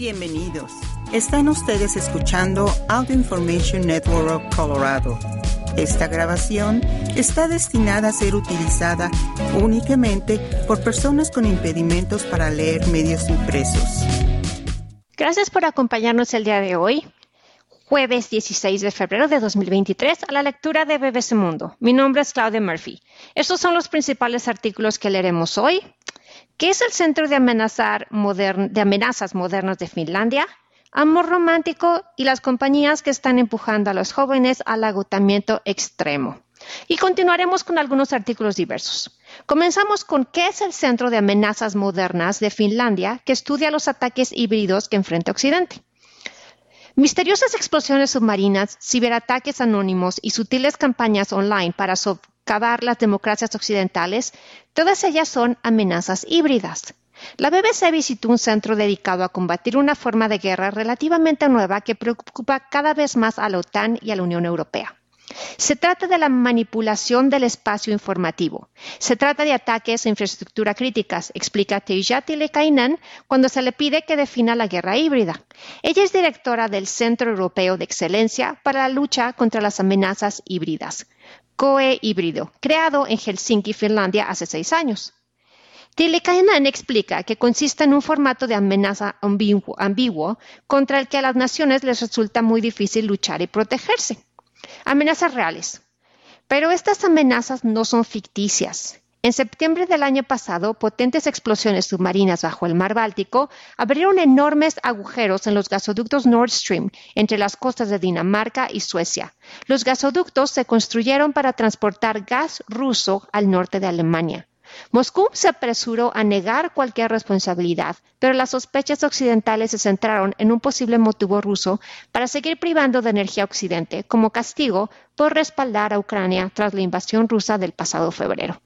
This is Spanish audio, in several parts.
Bienvenidos. Están ustedes escuchando Audio Information Network Colorado. Esta grabación está destinada a ser utilizada únicamente por personas con impedimentos para leer medios impresos. Gracias por acompañarnos el día de hoy, jueves 16 de febrero de 2023, a la lectura de BBC Mundo. Mi nombre es Claudia Murphy. Estos son los principales artículos que leeremos hoy. ¿Qué es el Centro de, Amenazas Modernas de Finlandia? Amor romántico y las compañías que están empujando a los jóvenes al agotamiento extremo. Y continuaremos con algunos artículos diversos. Comenzamos con qué es el Centro de Amenazas Modernas de Finlandia que estudia los ataques híbridos que enfrenta Occidente. Misteriosas explosiones submarinas, ciberataques anónimos y sutiles campañas online para las democracias occidentales, todas ellas son amenazas híbridas. La BBC visitó un centro dedicado a combatir una forma de guerra relativamente nueva que preocupa cada vez más a la OTAN y a la Unión Europea. Se trata de la manipulación del espacio informativo. Se trata de ataques a infraestructura críticas, explica Teija Tilekainen cuando se le pide que defina la guerra híbrida. Ella es directora del Centro Europeo de Excelencia para la lucha contra las amenazas híbridas, COE híbrido, creado en Helsinki, Finlandia, hace seis años. Tilekainen explica que consiste en un formato de amenaza ambiguo contra el que a las naciones les resulta muy difícil luchar y protegerse. Amenazas reales. Pero estas amenazas no son ficticias. En septiembre del año pasado, potentes explosiones submarinas bajo el mar Báltico abrieron enormes agujeros en los gasoductos Nord Stream entre las costas de Dinamarca y Suecia. Los gasoductos se construyeron para transportar gas ruso al norte de Alemania. Moscú se apresuró a negar cualquier responsabilidad, pero las sospechas occidentales se centraron en un posible motivo ruso para seguir privando de energía Occidente como castigo por respaldar a Ucrania tras la invasión rusa del pasado febrero.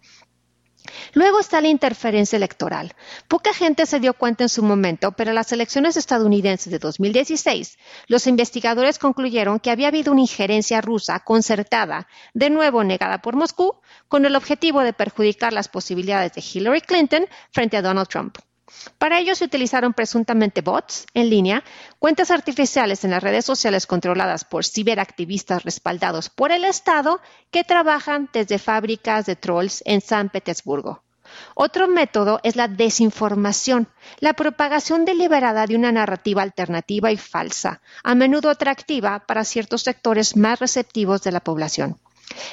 Luego está la interferencia electoral. Poca gente se dio cuenta en su momento, pero en las elecciones estadounidenses de 2016, los investigadores concluyeron que había habido una injerencia rusa concertada, de nuevo negada por Moscú, con el objetivo de perjudicar las posibilidades de Hillary Clinton frente a Donald Trump. Para ello se utilizaron presuntamente bots en línea, cuentas artificiales en las redes sociales controladas por ciberactivistas respaldados por el Estado que trabajan desde fábricas de trolls en San Petersburgo. Otro método es la desinformación, la propagación deliberada de una narrativa alternativa y falsa, a menudo atractiva para ciertos sectores más receptivos de la población.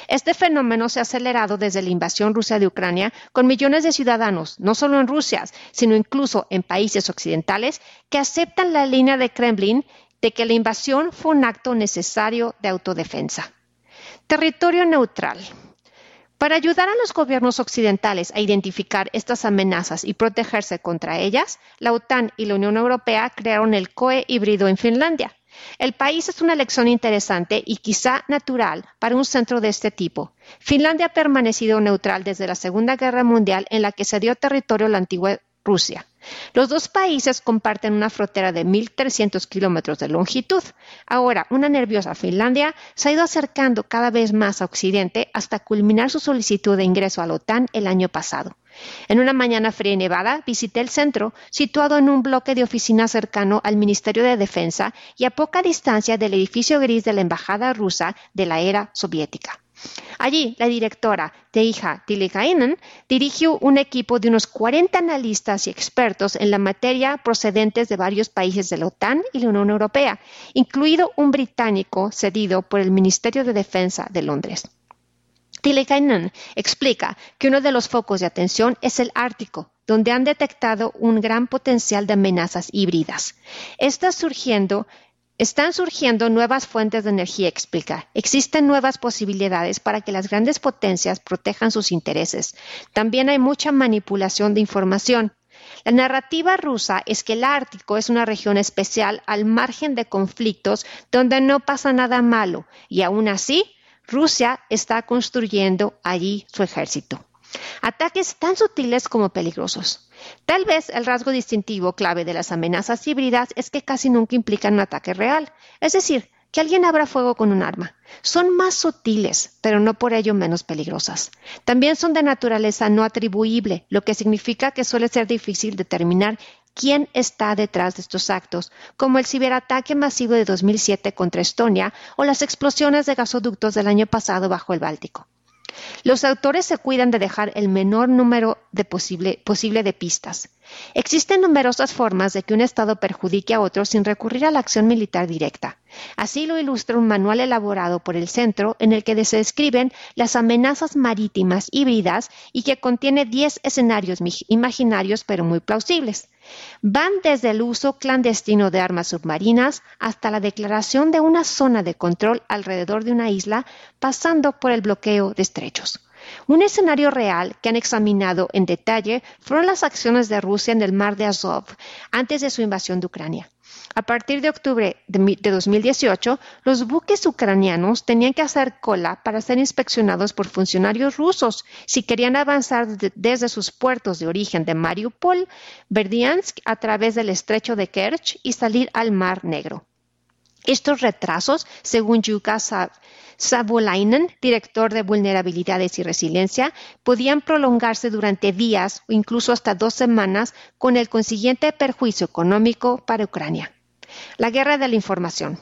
Este fenómeno se ha acelerado desde la invasión rusa de Ucrania, con millones de ciudadanos, no solo en Rusia, sino incluso en países occidentales, que aceptan la línea de Kremlin de que la invasión fue un acto necesario de autodefensa. Territorio neutral. Para ayudar a los gobiernos occidentales a identificar estas amenazas y protegerse contra ellas, la OTAN y la Unión Europea crearon el COE híbrido en Finlandia. El país es una elección interesante y quizá natural para un centro de este tipo. Finlandia ha permanecido neutral desde la Segunda Guerra Mundial en la que se dio territorio a la antigua Rusia. Los dos países comparten una frontera de 1.300 kilómetros de longitud. Ahora, una nerviosa Finlandia se ha ido acercando cada vez más a Occidente hasta culminar su solicitud de ingreso a la OTAN el año pasado. En una mañana fría y nevada, visité el centro, situado en un bloque de oficinas cercano al Ministerio de Defensa y a poca distancia del edificio gris de la Embajada rusa de la era soviética. Allí, la directora Teija Tilikainen dirigió un equipo de unos 40 analistas y expertos en la materia procedentes de varios países de la OTAN y la Unión Europea, incluido un británico cedido por el Ministerio de Defensa de Londres. Tilikainen explica que uno de los focos de atención es el Ártico, donde han detectado un gran potencial de amenazas híbridas. Están surgiendo nuevas fuentes de energía, explica. Existen nuevas posibilidades para que las grandes potencias protejan sus intereses. También hay mucha manipulación de información. La narrativa rusa es que el Ártico es una región especial al margen de conflictos donde no pasa nada malo y aún así Rusia está construyendo allí su ejército. Ataques tan sutiles como peligrosos. Tal vez el rasgo distintivo clave de las amenazas híbridas es que casi nunca implican un ataque real, es decir, que alguien abra fuego con un arma. Son más sutiles, pero no por ello menos peligrosas. También son de naturaleza no atribuible, lo que significa que suele ser difícil determinar quién está detrás de estos actos, como el ciberataque masivo de 2007 contra Estonia o las explosiones de gasoductos del año pasado bajo el Báltico. Los autores se cuidan de dejar el menor número posible, posible, de pistas. Existen numerosas formas de que un Estado perjudique a otro sin recurrir a la acción militar directa. Así lo ilustra un manual elaborado por el Centro en el que se describen las amenazas marítimas híbridas y que contiene 10 escenarios imaginarios pero muy plausibles. Van desde el uso clandestino de armas submarinas hasta la declaración de una zona de control alrededor de una isla, pasando por el bloqueo de estrechos. Un escenario real que han examinado en detalle fueron las acciones de Rusia en el mar de Azov antes de su invasión de Ucrania. A partir de octubre de 2018, los buques ucranianos tenían que hacer cola para ser inspeccionados por funcionarios rusos si querían avanzar desde sus puertos de origen de Mariupol, Verdiansk, a través del estrecho de Kerch y salir al Mar Negro. Estos retrasos, según Yuka Sabolainen, director de vulnerabilidades y resiliencia, podían prolongarse durante días o incluso hasta dos semanas con el consiguiente perjuicio económico para Ucrania. La guerra de la información.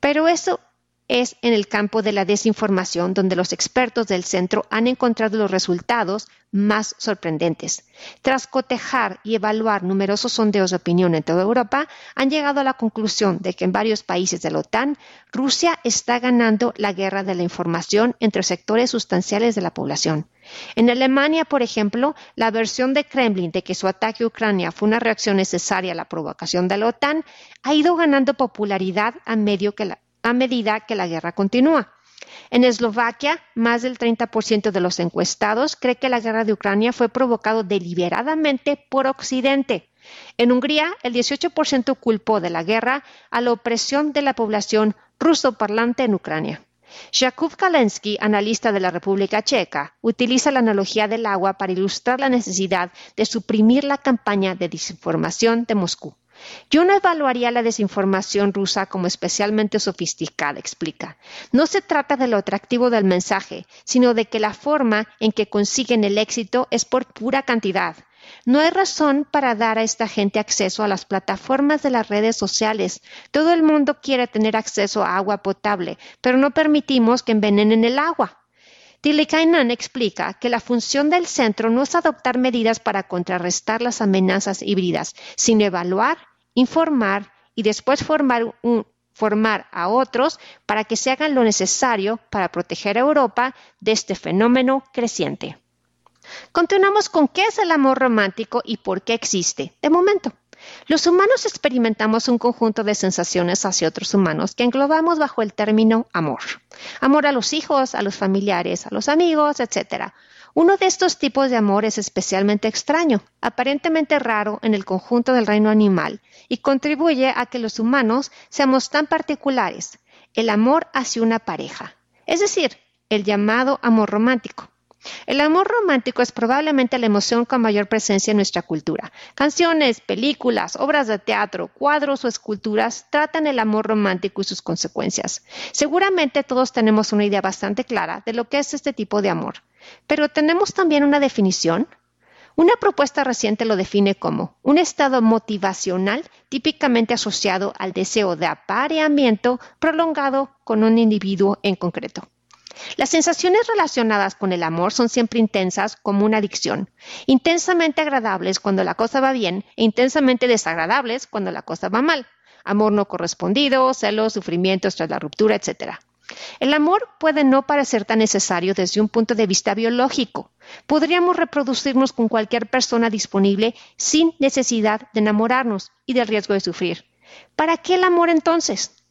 Pero eso es en el campo de la desinformación donde los expertos del centro han encontrado los resultados más sorprendentes. Tras cotejar y evaluar numerosos sondeos de opinión en toda Europa, han llegado a la conclusión de que en varios países de la OTAN, Rusia está ganando la guerra de la información entre sectores sustanciales de la población. En Alemania, por ejemplo, la versión de Kremlin de que su ataque a Ucrania fue una reacción necesaria a la provocación de la OTAN ha ido ganando popularidad a, medio que la, a medida que la guerra continúa. En Eslovaquia, más del 30% de los encuestados cree que la guerra de Ucrania fue provocado deliberadamente por Occidente. En Hungría, el 18% culpó de la guerra a la opresión de la población ruso-parlante en Ucrania. Jakub Kalensky, analista de la República Checa, utiliza la analogía del agua para ilustrar la necesidad de suprimir la campaña de desinformación de Moscú. Yo no evaluaría la desinformación rusa como especialmente sofisticada, explica. No se trata de lo atractivo del mensaje, sino de que la forma en que consiguen el éxito es por pura cantidad. No hay razón para dar a esta gente acceso a las plataformas de las redes sociales. Todo el mundo quiere tener acceso a agua potable, pero no permitimos que envenenen el agua. Tilikainen explica que la función del centro no es adoptar medidas para contrarrestar las amenazas híbridas, sino evaluar, informar y después formar, formar a otros para que se hagan lo necesario para proteger a Europa de este fenómeno creciente. Continuamos con qué es el amor romántico y por qué existe. De momento. Los humanos experimentamos un conjunto de sensaciones hacia otros humanos que englobamos bajo el término amor. Amor a los hijos, a los familiares, a los amigos, etc. Uno de estos tipos de amor es especialmente extraño, aparentemente raro en el conjunto del reino animal, y contribuye a que los humanos seamos tan particulares, el amor hacia una pareja, es decir, el llamado amor romántico. El amor romántico es probablemente la emoción con mayor presencia en nuestra cultura. Canciones, películas, obras de teatro, cuadros o esculturas tratan el amor romántico y sus consecuencias. Seguramente todos tenemos una idea bastante clara de lo que es este tipo de amor, pero ¿tenemos también una definición? Una propuesta reciente lo define como un estado motivacional típicamente asociado al deseo de apareamiento prolongado con un individuo en concreto. Las sensaciones relacionadas con el amor son siempre intensas como una adicción, intensamente agradables cuando la cosa va bien e intensamente desagradables cuando la cosa va mal. Amor no correspondido, celos, sufrimientos tras la ruptura, etc. El amor puede no parecer tan necesario desde un punto de vista biológico. Podríamos reproducirnos con cualquier persona disponible sin necesidad de enamorarnos y del riesgo de sufrir. ¿Para qué el amor entonces?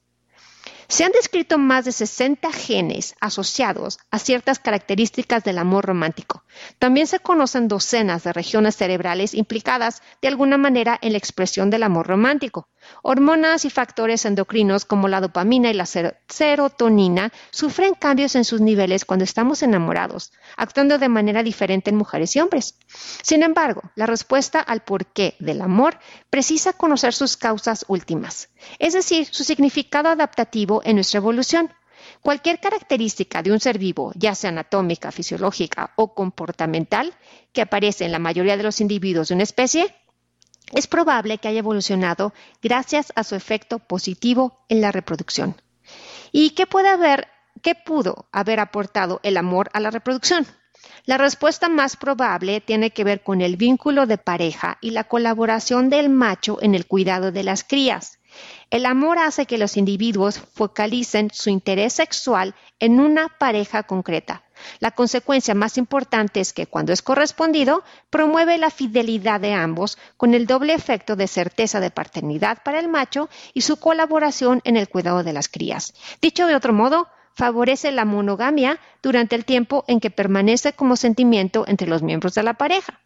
Se han descrito más de 60 genes asociados a ciertas características del amor romántico. También se conocen docenas de regiones cerebrales implicadas de alguna manera en la expresión del amor romántico. Hormonas y factores endocrinos como la dopamina y la serotonina sufren cambios en sus niveles cuando estamos enamorados, actuando de manera diferente en mujeres y hombres. Sin embargo, la respuesta al porqué del amor precisa conocer sus causas últimas, es decir, su significado adaptativo en nuestra evolución. Cualquier característica de un ser vivo, ya sea anatómica, fisiológica o comportamental, que aparece en la mayoría de los individuos de una especie, es probable que haya evolucionado gracias a su efecto positivo en la reproducción. ¿Y qué puede haber, qué pudo haber aportado el amor a la reproducción? La respuesta más probable tiene que ver con el vínculo de pareja y la colaboración del macho en el cuidado de las crías. El amor hace que los individuos focalicen su interés sexual en una pareja concreta. La consecuencia más importante es que cuando es correspondido, promueve la fidelidad de ambos con el doble efecto de certeza de paternidad para el macho y su colaboración en el cuidado de las crías. Dicho de otro modo, favorece la monogamia durante el tiempo en que permanece como sentimiento entre los miembros de la pareja.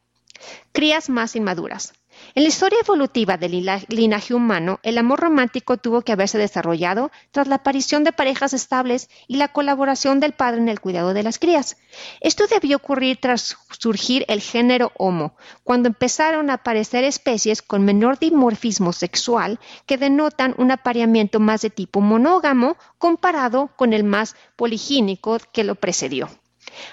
Crías más inmaduras. En la historia evolutiva del linaje humano, el amor romántico tuvo que haberse desarrollado tras la aparición de parejas estables y la colaboración del padre en el cuidado de las crías. Esto debió ocurrir tras surgir el género Homo, cuando empezaron a aparecer especies con menor dimorfismo sexual que denotan un apareamiento más de tipo monógamo comparado con el más poligínico que lo precedió.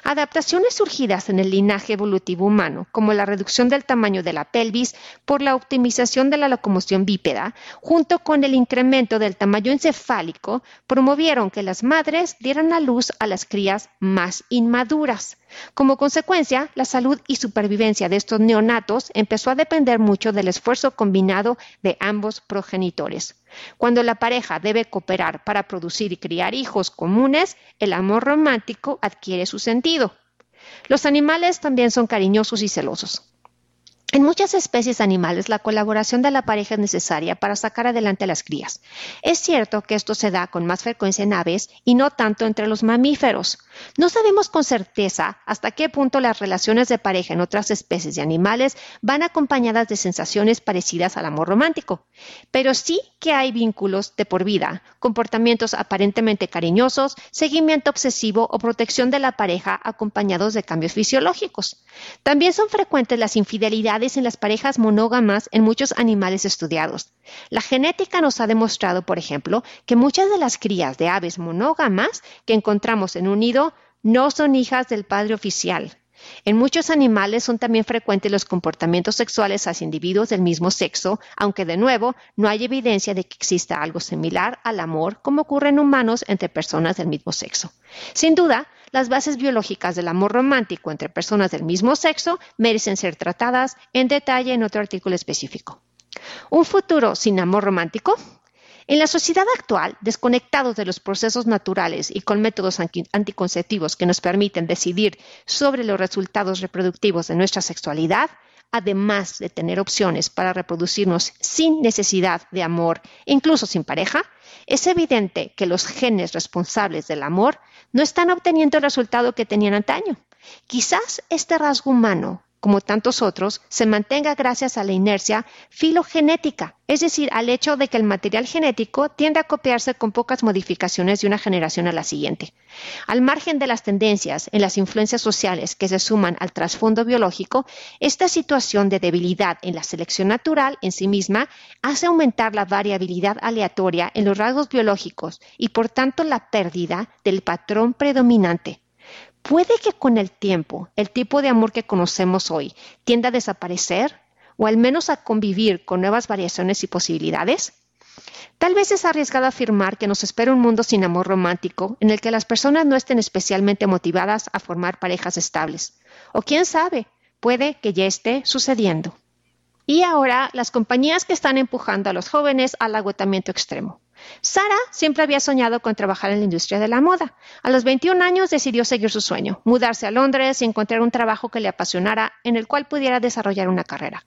Adaptaciones surgidas en el linaje evolutivo humano, como la reducción del tamaño de la pelvis por la optimización de la locomoción bípeda, junto con el incremento del tamaño encefálico, promovieron que las madres dieran a luz a las crías más inmaduras. Como consecuencia, la salud y supervivencia de estos neonatos empezó a depender mucho del esfuerzo combinado de ambos progenitores. Cuando la pareja debe cooperar para producir y criar hijos comunes, el amor romántico adquiere su sentido. Los animales también son cariñosos y celosos. En muchas especies animales, la colaboración de la pareja es necesaria para sacar adelante las crías. Es cierto que esto se da con más frecuencia en aves y no tanto entre los mamíferos. No sabemos con certeza hasta qué punto las relaciones de pareja en otras especies de animales van acompañadas de sensaciones parecidas al amor romántico, pero sí que hay vínculos de por vida, comportamientos aparentemente cariñosos, seguimiento obsesivo o protección de la pareja acompañados de cambios fisiológicos. También son frecuentes las infidelidades en las parejas monógamas en muchos animales estudiados. La genética nos ha demostrado, por ejemplo, que muchas de las crías de aves monógamas que encontramos en un nido no son hijas del padre oficial. En muchos animales son también frecuentes los comportamientos sexuales hacia individuos del mismo sexo, aunque de nuevo no hay evidencia de que exista algo similar al amor como ocurre en humanos entre personas del mismo sexo. Sin duda, las bases biológicas del amor romántico entre personas del mismo sexo merecen ser tratadas en detalle en otro artículo específico. ¿Un futuro sin amor romántico? En la sociedad actual, desconectados de los procesos naturales y con métodos anticonceptivos que nos permiten decidir sobre los resultados reproductivos de nuestra sexualidad, además de tener opciones para reproducirnos sin necesidad de amor, incluso sin pareja, es evidente que los genes responsables del amor no están obteniendo el resultado que tenían antaño. Quizás este rasgo humano como tantos otros, se mantenga gracias a la inercia filogenética, es decir, al hecho de que el material genético tiende a copiarse con pocas modificaciones de una generación a la siguiente. Al margen de las tendencias en las influencias sociales que se suman al trasfondo biológico, esta situación de debilidad en la selección natural en sí misma hace aumentar la variabilidad aleatoria en los rasgos biológicos y por tanto la pérdida del patrón predominante Puede que con el tiempo el tipo de amor que conocemos hoy tienda a desaparecer o al menos a convivir con nuevas variaciones y posibilidades. Tal vez es arriesgado afirmar que nos espera un mundo sin amor romántico en el que las personas no estén especialmente motivadas a formar parejas estables. O quién sabe, puede que ya esté sucediendo. Y ahora las compañías que están empujando a los jóvenes al agotamiento extremo. Sara siempre había soñado con trabajar en la industria de la moda. A los 21 años decidió seguir su sueño, mudarse a Londres y encontrar un trabajo que le apasionara en el cual pudiera desarrollar una carrera.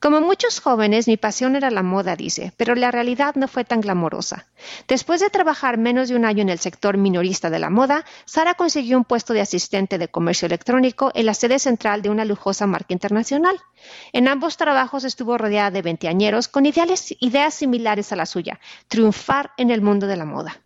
Como muchos jóvenes, mi pasión era la moda, dice, pero la realidad no fue tan glamorosa. Después de trabajar menos de un año en el sector minorista de la moda, Sara consiguió un puesto de asistente de comercio electrónico en la sede central de una lujosa marca internacional. En ambos trabajos estuvo rodeada de veinteañeros con ideas similares a la suya, triunfar en el mundo de la moda.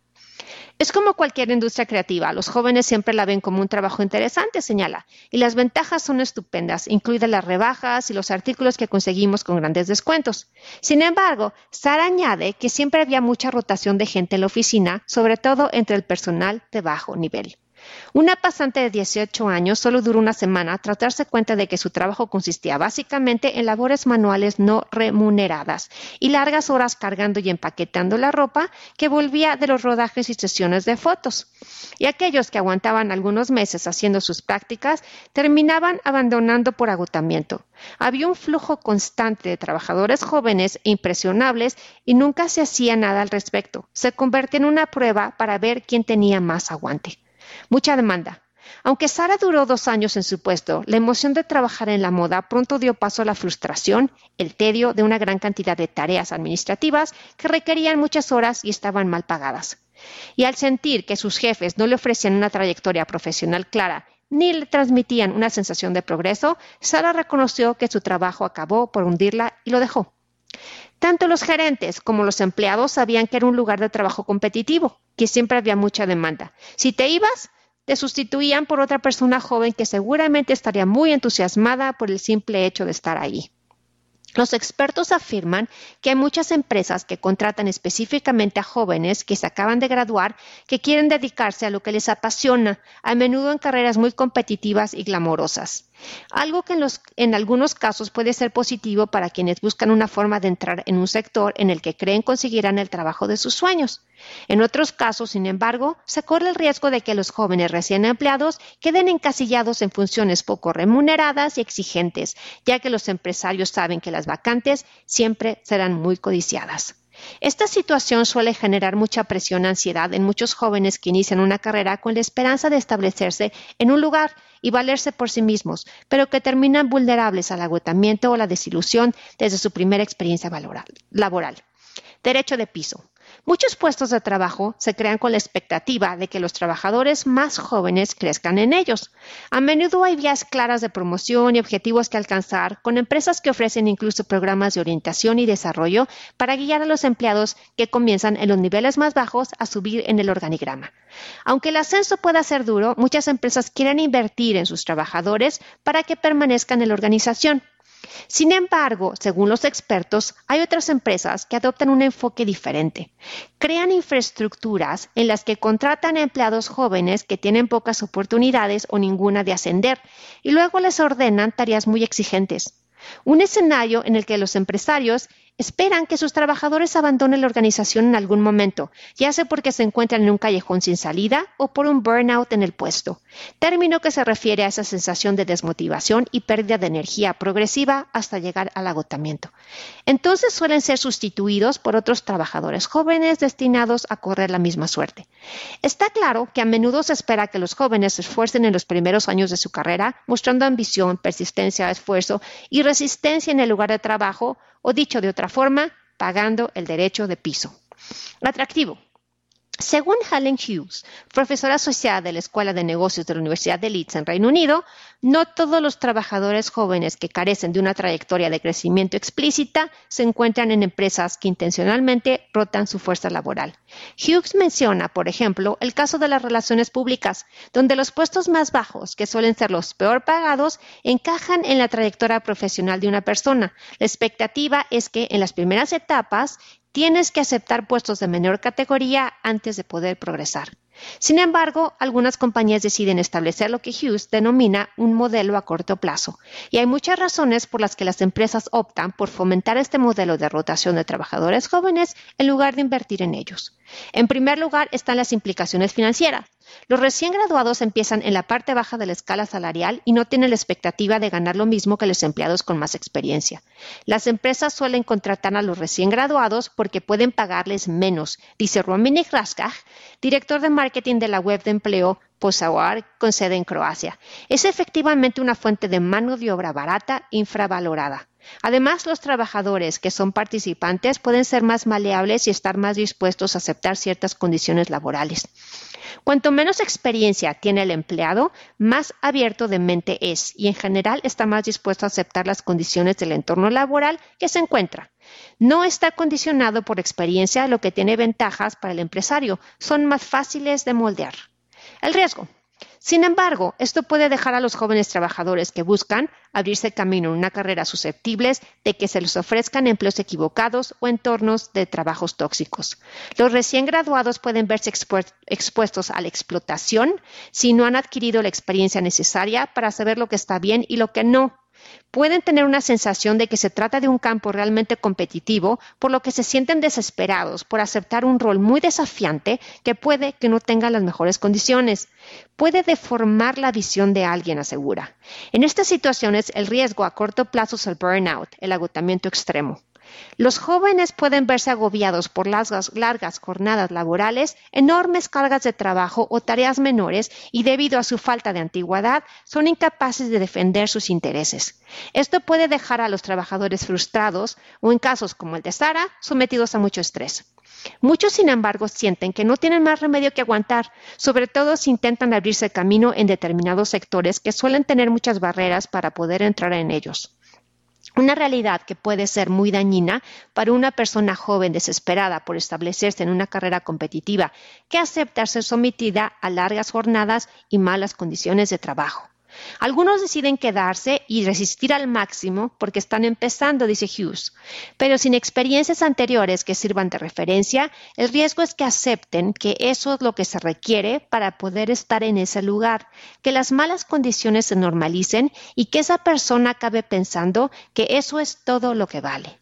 Es como cualquier industria creativa, los jóvenes siempre la ven como un trabajo interesante, señala, y las ventajas son estupendas, incluidas las rebajas y los artículos que conseguimos con grandes descuentos. Sin embargo, Sara añade que siempre había mucha rotación de gente en la oficina, sobre todo entre el personal de bajo nivel. Una pasante de 18 años solo duró una semana tras darse cuenta de que su trabajo consistía básicamente en labores manuales no remuneradas y largas horas cargando y empaquetando la ropa que volvía de los rodajes y sesiones de fotos. Y aquellos que aguantaban algunos meses haciendo sus prácticas terminaban abandonando por agotamiento. Había un flujo constante de trabajadores jóvenes e impresionables y nunca se hacía nada al respecto. Se convertía en una prueba para ver quién tenía más aguante. Mucha demanda. Aunque Sara duró dos años en su puesto, la emoción de trabajar en la moda pronto dio paso a la frustración, el tedio de una gran cantidad de tareas administrativas que requerían muchas horas y estaban mal pagadas. Y al sentir que sus jefes no le ofrecían una trayectoria profesional clara ni le transmitían una sensación de progreso, Sara reconoció que su trabajo acabó por hundirla y lo dejó. Tanto los gerentes como los empleados sabían que era un lugar de trabajo competitivo, que siempre había mucha demanda. Si te ibas, te sustituían por otra persona joven que seguramente estaría muy entusiasmada por el simple hecho de estar ahí. Los expertos afirman que hay muchas empresas que contratan específicamente a jóvenes que se acaban de graduar, que quieren dedicarse a lo que les apasiona, a menudo en carreras muy competitivas y glamorosas. Algo que en, algunos casos puede ser positivo para quienes buscan una forma de entrar en un sector en el que creen conseguirán el trabajo de sus sueños. En otros casos, sin embargo, se corre el riesgo de que los jóvenes recién empleados queden encasillados en funciones poco remuneradas y exigentes, ya que los empresarios saben que las vacantes siempre serán muy codiciadas. Esta situación suele generar mucha presión ansiedad en muchos jóvenes que inician una carrera con la esperanza de establecerse en un lugar y valerse por sí mismos, pero que terminan vulnerables al agotamiento o la desilusión desde su primera experiencia laboral. Derecho de piso. Muchos puestos de trabajo se crean con la expectativa de que los trabajadores más jóvenes crezcan en ellos. A menudo hay vías claras de promoción y objetivos que alcanzar, con empresas que ofrecen incluso programas de orientación y desarrollo para guiar a los empleados que comienzan en los niveles más bajos a subir en el organigrama. Aunque el ascenso pueda ser duro, muchas empresas quieren invertir en sus trabajadores para que permanezcan en la organización. Sin embargo, según los expertos, hay otras empresas que adoptan un enfoque diferente. Crean infraestructuras en las que contratan a empleados jóvenes que tienen pocas oportunidades o ninguna de ascender y luego les ordenan tareas muy exigentes. Un escenario en el que los empresarios esperan que sus trabajadores abandonen la organización en algún momento, ya sea porque se encuentran en un callejón sin salida o por un burnout en el puesto, término que se refiere a esa sensación de desmotivación y pérdida de energía progresiva hasta llegar al agotamiento. Entonces suelen ser sustituidos por otros trabajadores jóvenes destinados a correr la misma suerte. Está claro que a menudo se espera que los jóvenes se esfuercen en los primeros años de su carrera, mostrando ambición, persistencia, esfuerzo y resistencia en el lugar de trabajo o dicho de otra forma, pagando el derecho de piso. Atractivo. Según Helen Hughes, profesora asociada de la Escuela de Negocios de la Universidad de Leeds en Reino Unido, no todos los trabajadores jóvenes que carecen de una trayectoria de crecimiento explícita se encuentran en empresas que intencionalmente rotan su fuerza laboral. Hughes menciona, por ejemplo, el caso de las relaciones públicas, donde los puestos más bajos, que suelen ser los peor pagados, encajan en la trayectoria profesional de una persona. La expectativa es que en las primeras etapas tienes que aceptar puestos de menor categoría antes de poder progresar. Sin embargo, algunas compañías deciden establecer lo que Hughes denomina un modelo a corto plazo, y hay muchas razones por las que las empresas optan por fomentar este modelo de rotación de trabajadores jóvenes en lugar de invertir en ellos. En primer lugar están las implicaciones financieras. Los recién graduados empiezan en la parte baja de la escala salarial y no tienen la expectativa de ganar lo mismo que los empleados con más experiencia. Las empresas suelen contratar a los recién graduados porque pueden pagarles menos, dice Romini Raskaj, director de marketing de la web de empleo Posawar con sede en Croacia. Es efectivamente una fuente de mano de obra barata infravalorada. Además, los trabajadores que son participantes pueden ser más maleables y estar más dispuestos a aceptar ciertas condiciones laborales. Cuanto menos experiencia tiene el empleado, más abierto de mente es y en general está más dispuesto a aceptar las condiciones del entorno laboral que se encuentra. No está condicionado por experiencia, lo que tiene ventajas para el empresario. Son más fáciles de moldear. El riesgo. Sin embargo, esto puede dejar a los jóvenes trabajadores que buscan abrirse camino en una carrera susceptibles de que se les ofrezcan empleos equivocados o entornos de trabajos tóxicos. Los recién graduados pueden verse expuestos a la explotación si no han adquirido la experiencia necesaria para saber lo que está bien y lo que no pueden tener una sensación de que se trata de un campo realmente competitivo, por lo que se sienten desesperados por aceptar un rol muy desafiante que puede que no tenga las mejores condiciones. Puede deformar la visión de alguien, asegura. En estas situaciones, el riesgo a corto plazo es el burnout, el agotamiento extremo. Los jóvenes pueden verse agobiados por largas, largas, jornadas laborales, enormes cargas de trabajo o tareas menores y debido a su falta de antigüedad son incapaces de defender sus intereses. Esto puede dejar a los trabajadores frustrados o en casos como el de Sara sometidos a mucho estrés. Muchos, sin embargo, sienten que no tienen más remedio que aguantar, sobre todo si intentan abrirse camino en determinados sectores que suelen tener muchas barreras para poder entrar en ellos. Una realidad que puede ser muy dañina para una persona joven desesperada por establecerse en una carrera competitiva que acepta ser sometida a largas jornadas y malas condiciones de trabajo. Algunos deciden quedarse y resistir al máximo porque están empezando, dice Hughes, pero sin experiencias anteriores que sirvan de referencia, el riesgo es que acepten que eso es lo que se requiere para poder estar en ese lugar, que las malas condiciones se normalicen y que esa persona acabe pensando que eso es todo lo que vale.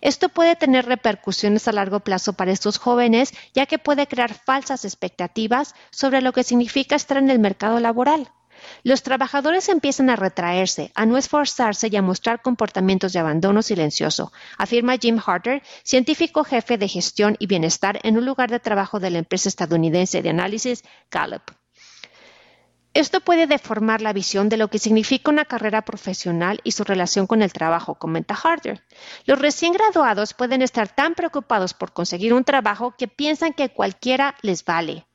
Esto puede tener repercusiones a largo plazo para estos jóvenes, ya que puede crear falsas expectativas sobre lo que significa estar en el mercado laboral. Los trabajadores empiezan a retraerse, a no esforzarse y a mostrar comportamientos de abandono silencioso, afirma Jim Harter, científico jefe de gestión y bienestar en un lugar de trabajo de la empresa estadounidense de análisis Gallup. Esto puede deformar la visión de lo que significa una carrera profesional y su relación con el trabajo, comenta Harter. Los recién graduados pueden estar tan preocupados por conseguir un trabajo que piensan que cualquiera les vale.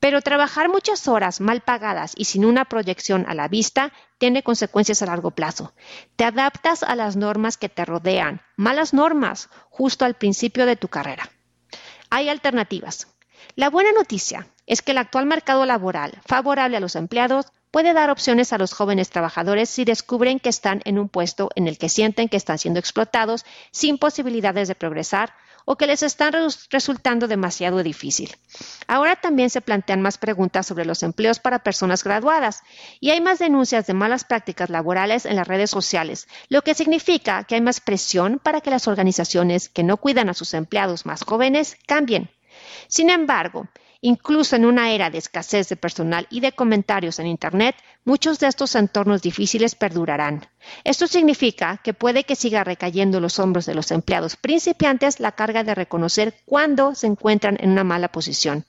Pero trabajar muchas horas mal pagadas y sin una proyección a la vista tiene consecuencias a largo plazo. Te adaptas a las normas que te rodean, malas normas, justo al principio de tu carrera. Hay alternativas. La buena noticia es que el actual mercado laboral, favorable a los empleados, puede dar opciones a los jóvenes trabajadores si descubren que están en un puesto en el que sienten que están siendo explotados sin posibilidades de progresar o que les están resultando demasiado difícil. Ahora también se plantean más preguntas sobre los empleos para personas graduadas y hay más denuncias de malas prácticas laborales en las redes sociales, lo que significa que hay más presión para que las organizaciones que no cuidan a sus empleados más jóvenes cambien. Sin embargo, Incluso en una era de escasez de personal y de comentarios en Internet, muchos de estos entornos difíciles perdurarán. Esto significa que puede que siga recayendo en los hombros de los empleados principiantes la carga de reconocer cuándo se encuentran en una mala posición.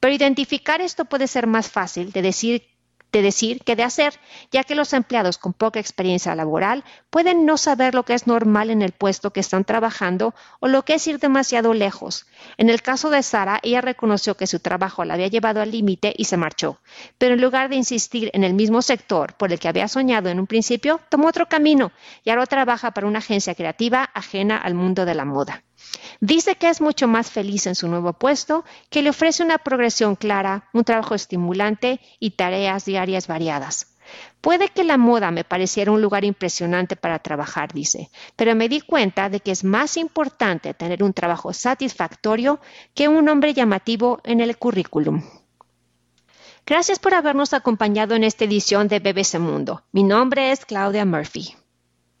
Pero identificar esto puede ser más fácil de decir de decir que de hacer, ya que los empleados con poca experiencia laboral pueden no saber lo que es normal en el puesto que están trabajando o lo que es ir demasiado lejos. En el caso de Sara, ella reconoció que su trabajo la había llevado al límite y se marchó, pero en lugar de insistir en el mismo sector por el que había soñado en un principio, tomó otro camino y ahora trabaja para una agencia creativa ajena al mundo de la moda. Dice que es mucho más feliz en su nuevo puesto, que le ofrece una progresión clara, un trabajo estimulante y tareas diarias variadas. Puede que la moda me pareciera un lugar impresionante para trabajar, dice, pero me di cuenta de que es más importante tener un trabajo satisfactorio que un nombre llamativo en el currículum. Gracias por habernos acompañado en esta edición de BBC Mundo. Mi nombre es Claudia Murphy.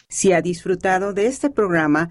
Si ha disfrutado de este programa,